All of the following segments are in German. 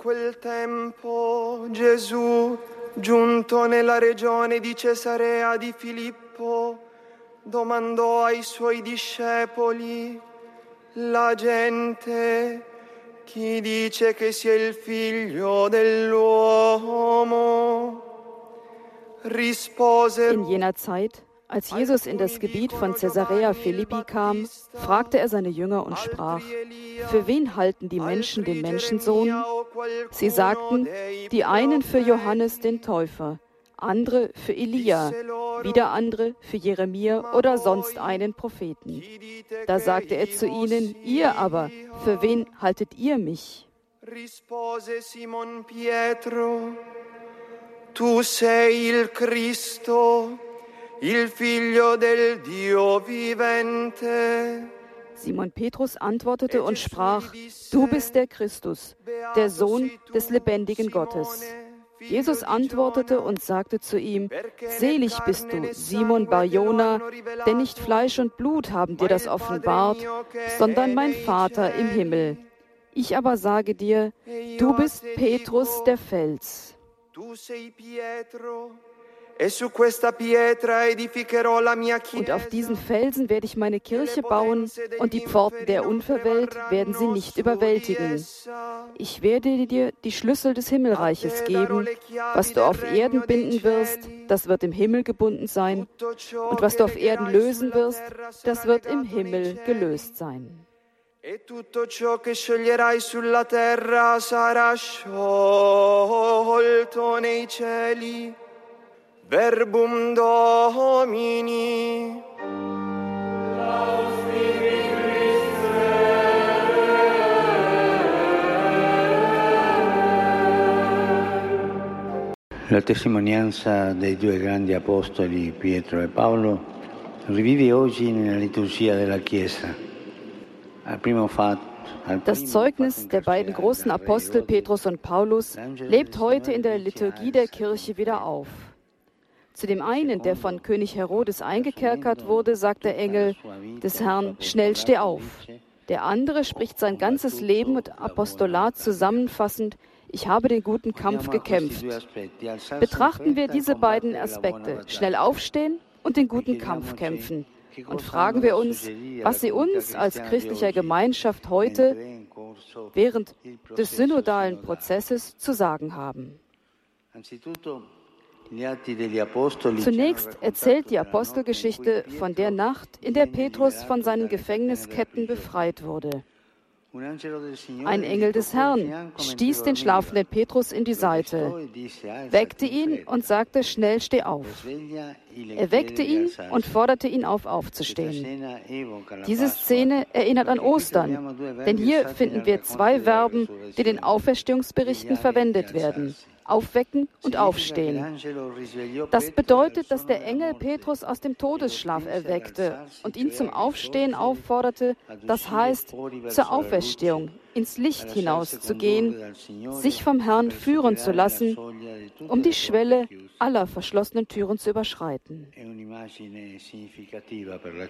quel tempo Gesù, giunto nella regione di Cesarea di Filippo, domandò ai suoi discepoli, la gente, chi dice che sia il figlio dell'uomo? Rispose In jener Zeit Als Jesus in das Gebiet von Caesarea Philippi kam, fragte er seine Jünger und sprach, für wen halten die Menschen den Menschensohn? Sie sagten, die einen für Johannes den Täufer, andere für Elia, wieder andere für Jeremia oder sonst einen Propheten. Da sagte er zu ihnen, ihr aber, für wen haltet ihr mich? Rispose Simon Pietro, tu sei il Cristo, il figlio del Dio vivente. Simon Petrus antwortete und sprach, Du bist der Christus, der Sohn des lebendigen Gottes. Jesus antwortete und sagte zu ihm, Selig bist du, Simon Barjona, denn nicht Fleisch und Blut haben dir das offenbart, sondern mein Vater im Himmel. Ich aber sage dir, du bist Petrus der Fels. Tu sei Pietro, E und auf diesen Felsen werde ich meine Kirche bauen, und die Pforten der Unverwelt werden sie nicht überwältigen. Ich werde dir die Schlüssel des Himmelreiches geben. Was du auf Erden binden wirst, das wird im Himmel gebunden sein, und was du auf Erden lösen wirst, das wird im Himmel gelöst sein. E tutto ciò che scioglierai sulla terra sarà sciolto nei cieli. Verbum Domini. La testimonianza dei due grandi apostoli Pietro e Paolo rivive oggi nella liturgia della Chiesa. Al primo fatto Das Zeugnis der beiden großen Apostel Petrus und Paulus lebt heute in der Liturgie der Kirche wieder auf. Zu dem einen, der von König Herodes eingekerkert wurde, sagt der Engel des Herrn, schnell steh auf. Der andere spricht sein ganzes Leben und Apostolat zusammenfassend, ich habe den guten Kampf gekämpft. Betrachten wir diese beiden Aspekte, schnell aufstehen und den guten Kampf kämpfen. Und fragen wir uns, was sie uns als christlicher Gemeinschaft heute während des synodalen Prozesses zu sagen haben. Zunächst erzählt die Apostelgeschichte von der Nacht, in der Petrus von seinen Gefängnisketten befreit wurde. Ein Engel des Herrn stieß den schlafenden Petrus in die Seite, weckte ihn und sagte, schnell steh auf. Er weckte ihn und forderte ihn auf, aufzustehen. Diese Szene erinnert an Ostern, denn hier finden wir zwei Verben, die den Auferstehungsberichten verwendet werden aufwecken und aufstehen. Das bedeutet, dass der Engel Petrus aus dem Todesschlaf erweckte und ihn zum Aufstehen aufforderte, das heißt zur Auferstehung, ins Licht hinauszugehen, sich vom Herrn führen zu lassen, um die Schwelle aller verschlossenen Türen zu überschreiten.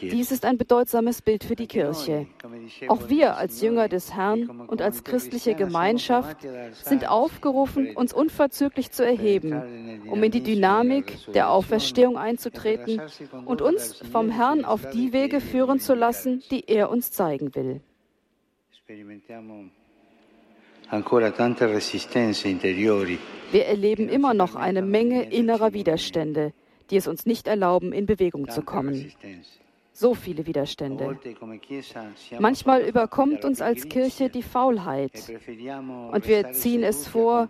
Dies ist ein bedeutsames Bild für die Kirche. Auch wir als Jünger des Herrn und als christliche Gemeinschaft sind aufgerufen, uns unverzüglich zu erheben, um in die Dynamik der Auferstehung einzutreten und uns vom Herrn auf die Wege führen zu lassen, die er uns zeigen will. Wir erleben immer noch eine Menge innerer Widerstände, die es uns nicht erlauben, in Bewegung zu kommen so viele Widerstände. Manchmal überkommt uns als Kirche die Faulheit und wir ziehen es vor,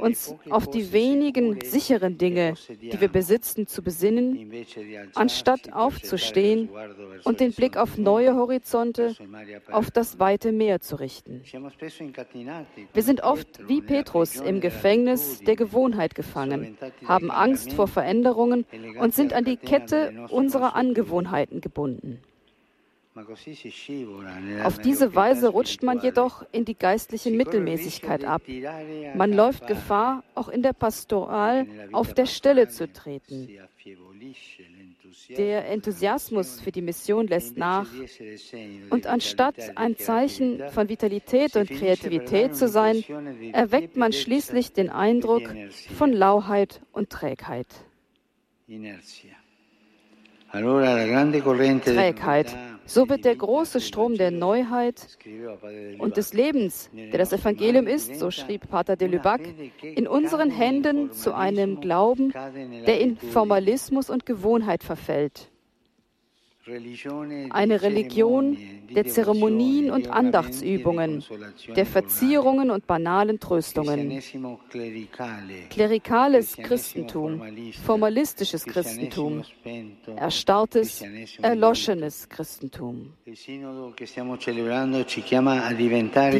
uns auf die wenigen sicheren Dinge, die wir besitzen, zu besinnen, anstatt aufzustehen und den Blick auf neue Horizonte, auf das weite Meer zu richten. Wir sind oft wie Petrus im Gefängnis der Gewohnheit gefangen, haben Angst vor Veränderungen und sind an die Kette unserer Angewohnheiten gebunden verbunden. Auf diese Weise rutscht man jedoch in die geistliche Mittelmäßigkeit ab. Man läuft Gefahr, auch in der Pastoral auf der Stelle zu treten. Der Enthusiasmus für die Mission lässt nach und anstatt ein Zeichen von Vitalität und Kreativität zu sein, erweckt man schließlich den Eindruck von Lauheit und Trägheit. Trägheit. So wird der große Strom der Neuheit und des Lebens, der das Evangelium ist, so schrieb Pater de Lubac, in unseren Händen zu einem Glauben, der in Formalismus und Gewohnheit verfällt. Eine Religion der Zeremonien und Andachtsübungen, der Verzierungen und banalen Tröstungen. Klerikales Christentum, formalistisches Christentum, erstarrtes, erloschenes Christentum. Die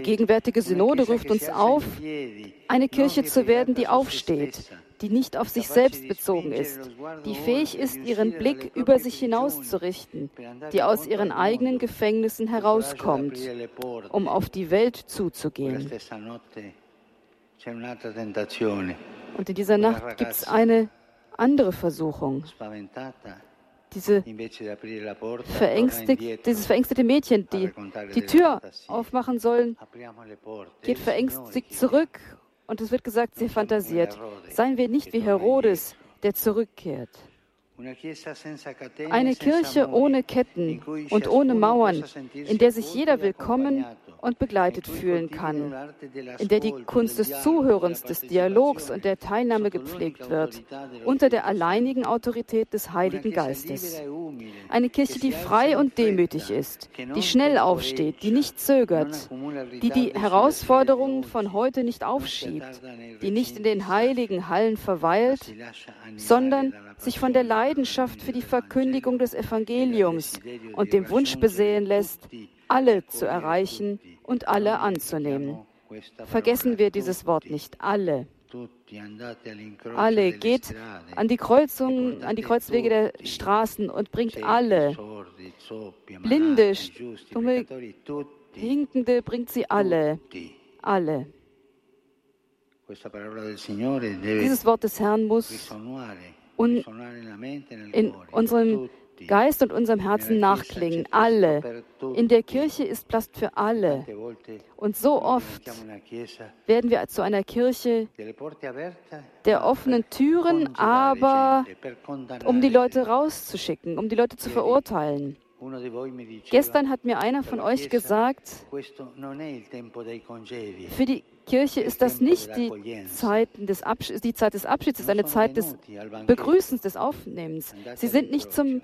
gegenwärtige Synode ruft uns auf, eine Kirche zu werden, die aufsteht, die nicht auf sich selbst bezogen ist, die fähig ist, ihren Blick über sich hinauszurichten, die aus ihren eigenen Gefängnissen herauskommt, um auf die Welt zuzugehen. Und in dieser Nacht gibt es eine andere Versuchung. Diese verängstigt, dieses verängstete Mädchen, die die Tür aufmachen sollen, geht verängstigt zurück und es wird gesagt, sie fantasiert. Seien wir nicht wie Herodes, der zurückkehrt. Eine Kirche ohne Ketten und ohne Mauern, in der sich jeder willkommen und begleitet fühlen kann, in der die Kunst des Zuhörens, des Dialogs und der Teilnahme gepflegt wird, unter der alleinigen Autorität des Heiligen Geistes. Eine Kirche, die frei und demütig ist, die schnell aufsteht, die nicht zögert, die die Herausforderungen von heute nicht aufschiebt, die nicht in den heiligen Hallen verweilt, sondern sich von der Leidenschaft für die Verkündigung des Evangeliums und dem Wunsch besehen lässt, alle zu erreichen und alle anzunehmen. Vergessen wir dieses Wort nicht, alle. Alle, geht an die Kreuzungen, an die Kreuzwege der Straßen und bringt alle. Blinde, stumme, Hinkende, bringt sie alle. Alle. Dieses Wort des Herrn muss in unserem Geist und unserem Herzen nachklingen. Alle. In der Kirche ist Platz für alle. Und so oft werden wir zu einer Kirche der offenen Türen, aber um die Leute rauszuschicken, um die Leute zu verurteilen. Gestern hat mir einer von euch gesagt, für die Kirche ist das nicht die, Zeiten des die Zeit des Abschieds, es ist eine Zeit des Begrüßens, des Aufnehmens. Sie sind nicht zum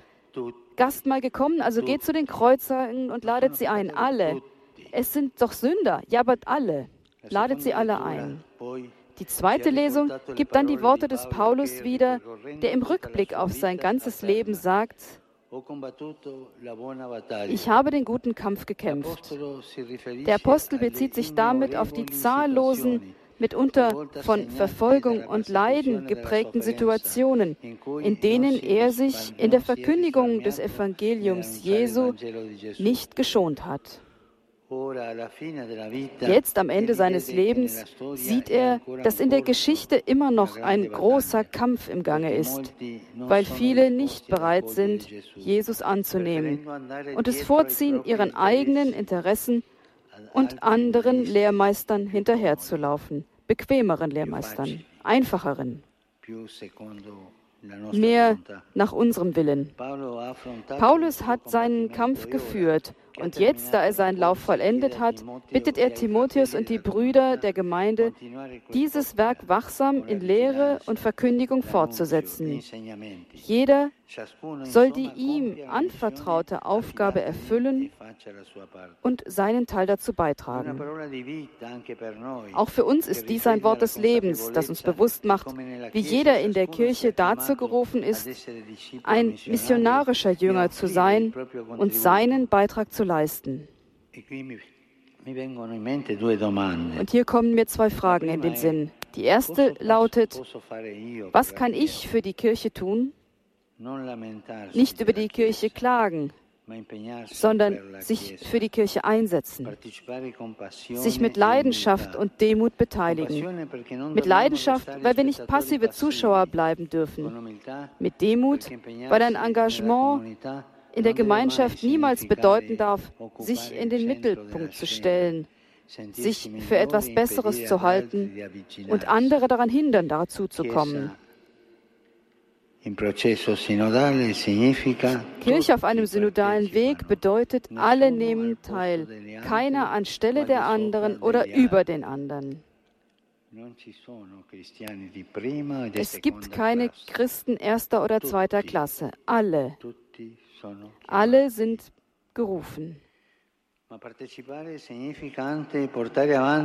Gastmahl gekommen, also geht zu den Kreuzern und ladet sie ein. Alle. Es sind doch Sünder. Ja, aber alle. Ladet sie alle ein. Die zweite Lesung gibt dann die Worte des Paulus wieder, der im Rückblick auf sein ganzes Leben sagt, ich habe den guten Kampf gekämpft. Der Apostel bezieht sich damit auf die zahllosen mitunter von Verfolgung und Leiden geprägten Situationen, in denen er sich in der Verkündigung des Evangeliums Jesu nicht geschont hat. Jetzt am Ende seines Lebens sieht er, dass in der Geschichte immer noch ein großer Kampf im Gange ist, weil viele nicht bereit sind, Jesus anzunehmen und es vorziehen, ihren eigenen Interessen und anderen Lehrmeistern hinterherzulaufen bequemeren Lehrmeistern, einfacheren, mehr nach unserem Willen. Paulus hat seinen Kampf geführt und jetzt, da er seinen Lauf vollendet hat, bittet er Timotheus und die Brüder der Gemeinde, dieses Werk wachsam in Lehre und Verkündigung fortzusetzen. Jeder soll die ihm anvertraute Aufgabe erfüllen und seinen Teil dazu beitragen. Auch für uns ist dies ein Wort des Lebens, das uns bewusst macht, wie jeder in der Kirche dazu gerufen ist, ein missionarischer Jünger zu sein und seinen Beitrag zu leisten. Und hier kommen mir zwei Fragen in den Sinn. Die erste lautet, was kann ich für die Kirche tun? Nicht über die Kirche klagen, sondern sich für die Kirche einsetzen, sich mit Leidenschaft und Demut beteiligen. Mit Leidenschaft, weil wir nicht passive Zuschauer bleiben dürfen. Mit Demut, weil ein Engagement in der Gemeinschaft niemals bedeuten darf, sich in den Mittelpunkt zu stellen, sich für etwas Besseres zu halten und andere daran hindern, dazu zu kommen. Kirche auf einem synodalen Weg bedeutet, alle nehmen teil, keiner anstelle der anderen oder über den anderen. Es gibt keine Christen erster oder zweiter Klasse. Alle. Alle sind gerufen.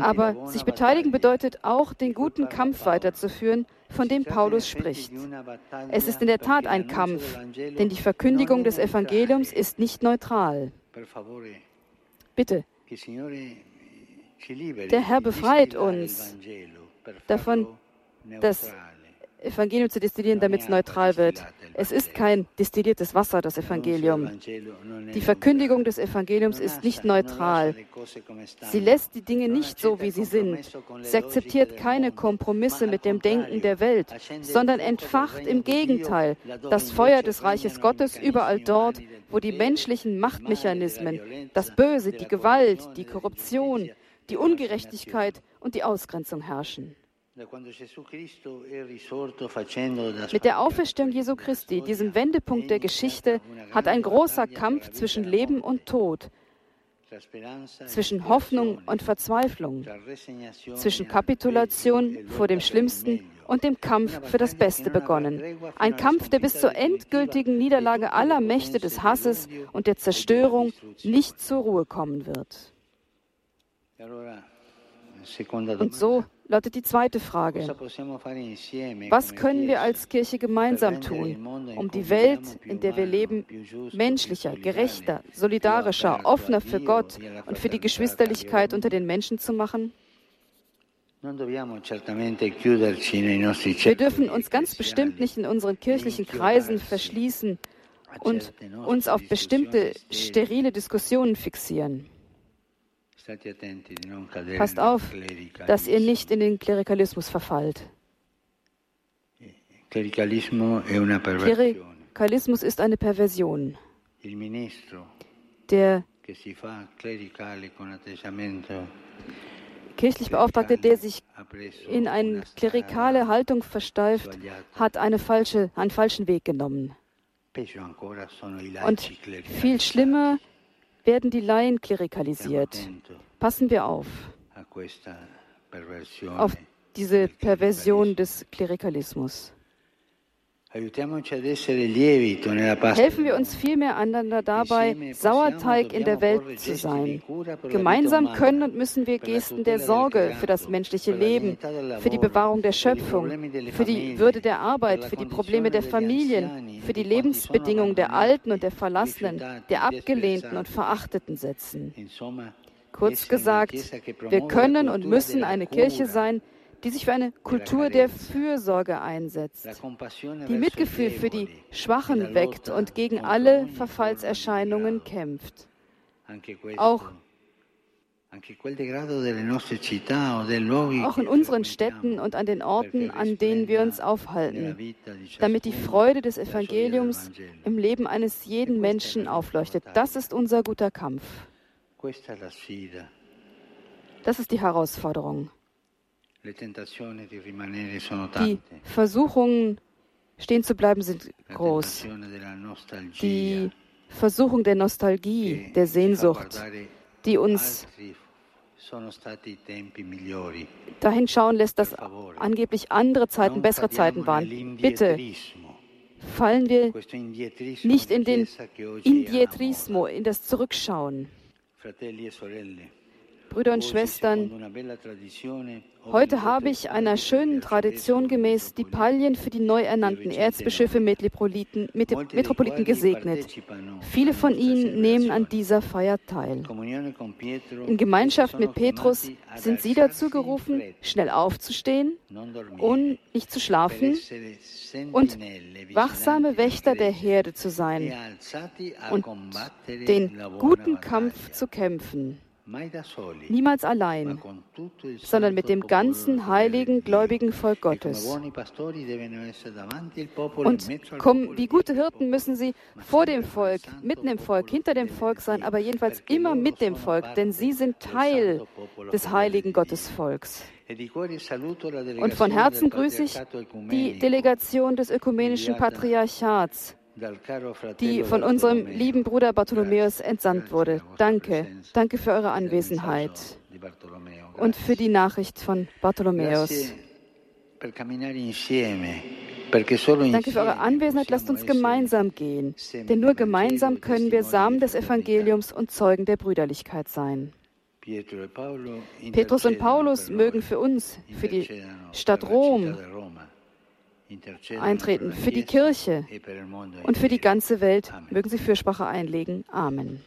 Aber sich beteiligen bedeutet auch, den guten Kampf weiterzuführen, von dem Paulus spricht. Es ist in der Tat ein Kampf, denn die Verkündigung des Evangeliums ist nicht neutral. Bitte, der Herr befreit uns davon, das Evangelium zu destillieren, damit es neutral wird. Es ist kein destilliertes Wasser, das Evangelium. Die Verkündigung des Evangeliums ist nicht neutral. Sie lässt die Dinge nicht so, wie sie sind. Sie akzeptiert keine Kompromisse mit dem Denken der Welt, sondern entfacht im Gegenteil das Feuer des Reiches Gottes überall dort, wo die menschlichen Machtmechanismen, das Böse, die Gewalt, die Korruption, die Ungerechtigkeit und die Ausgrenzung herrschen. Mit der Auferstehung Jesu Christi, diesem Wendepunkt der Geschichte, hat ein großer Kampf zwischen Leben und Tod, zwischen Hoffnung und Verzweiflung, zwischen Kapitulation vor dem Schlimmsten und dem Kampf für das Beste begonnen. Ein Kampf, der bis zur endgültigen Niederlage aller Mächte des Hasses und der Zerstörung nicht zur Ruhe kommen wird. Und so lautet die zweite Frage. Was können wir als Kirche gemeinsam tun, um die Welt, in der wir leben, menschlicher, gerechter, solidarischer, offener für Gott und für die Geschwisterlichkeit unter den Menschen zu machen? Wir dürfen uns ganz bestimmt nicht in unseren kirchlichen Kreisen verschließen und uns auf bestimmte sterile Diskussionen fixieren. Passt auf, dass ihr nicht in den Klerikalismus verfallt. Klerikalismus ist eine Perversion. Der kirchlich Beauftragte, der sich in eine klerikale Haltung versteift, hat eine falsche, einen falschen Weg genommen. Und viel schlimmer werden die Laien klerikalisiert. Passen wir auf, auf diese Perversion des Klerikalismus. Helfen wir uns vielmehr einander dabei, Sauerteig in der Welt zu sein. Gemeinsam können und müssen wir Gesten der Sorge für das menschliche Leben, für die Bewahrung der Schöpfung, für die Würde der Arbeit, für die Probleme der Familien, für die Lebensbedingungen der Alten und der Verlassenen, der Abgelehnten und Verachteten setzen. Kurz gesagt, wir können und müssen eine Kirche sein, die sich für eine Kultur der Fürsorge einsetzt, die Mitgefühl für die Schwachen weckt und gegen alle Verfallserscheinungen kämpft. Auch auch in unseren Städten und an den Orten, an denen wir uns aufhalten, damit die Freude des Evangeliums im Leben eines jeden Menschen aufleuchtet. Das ist unser guter Kampf. Das ist die Herausforderung. Die Versuchungen, stehen zu bleiben, sind groß. Die Versuchung der Nostalgie, der Sehnsucht, die uns dahin schauen lässt, dass angeblich andere Zeiten bessere Zeiten waren. Bitte fallen wir nicht in den Indietrismo, in das Zurückschauen. Brüder und Schwestern, heute habe ich einer schönen Tradition gemäß die Palien für die neu ernannten Erzbischöfe Metropoliten, Metropoliten gesegnet. Viele von ihnen nehmen an dieser Feier teil. In Gemeinschaft mit Petrus sind sie dazu gerufen, schnell aufzustehen und nicht zu schlafen und wachsame Wächter der Herde zu sein und den guten Kampf zu kämpfen. Niemals allein, sondern mit dem ganzen heiligen, gläubigen Volk Gottes. Und wie gute Hirten müssen sie vor dem Volk, mitten im Volk, hinter dem Volk sein, aber jedenfalls immer mit dem Volk, denn sie sind Teil des heiligen Gottesvolks. Und von Herzen grüße ich die Delegation des ökumenischen Patriarchats die von unserem lieben Bruder Bartholomäus entsandt wurde. Danke, danke für eure Anwesenheit. und für die Nachricht von Bartholomäus. Danke für eure Anwesenheit. Lasst uns gemeinsam gehen, denn nur gemeinsam können wir Samen des Evangeliums und Zeugen der Brüderlichkeit sein. Petrus und Paulus mögen für uns, für die Stadt Rom, eintreten für die Kirche und für die ganze Welt. Mögen Sie Fürsprache einlegen. Amen.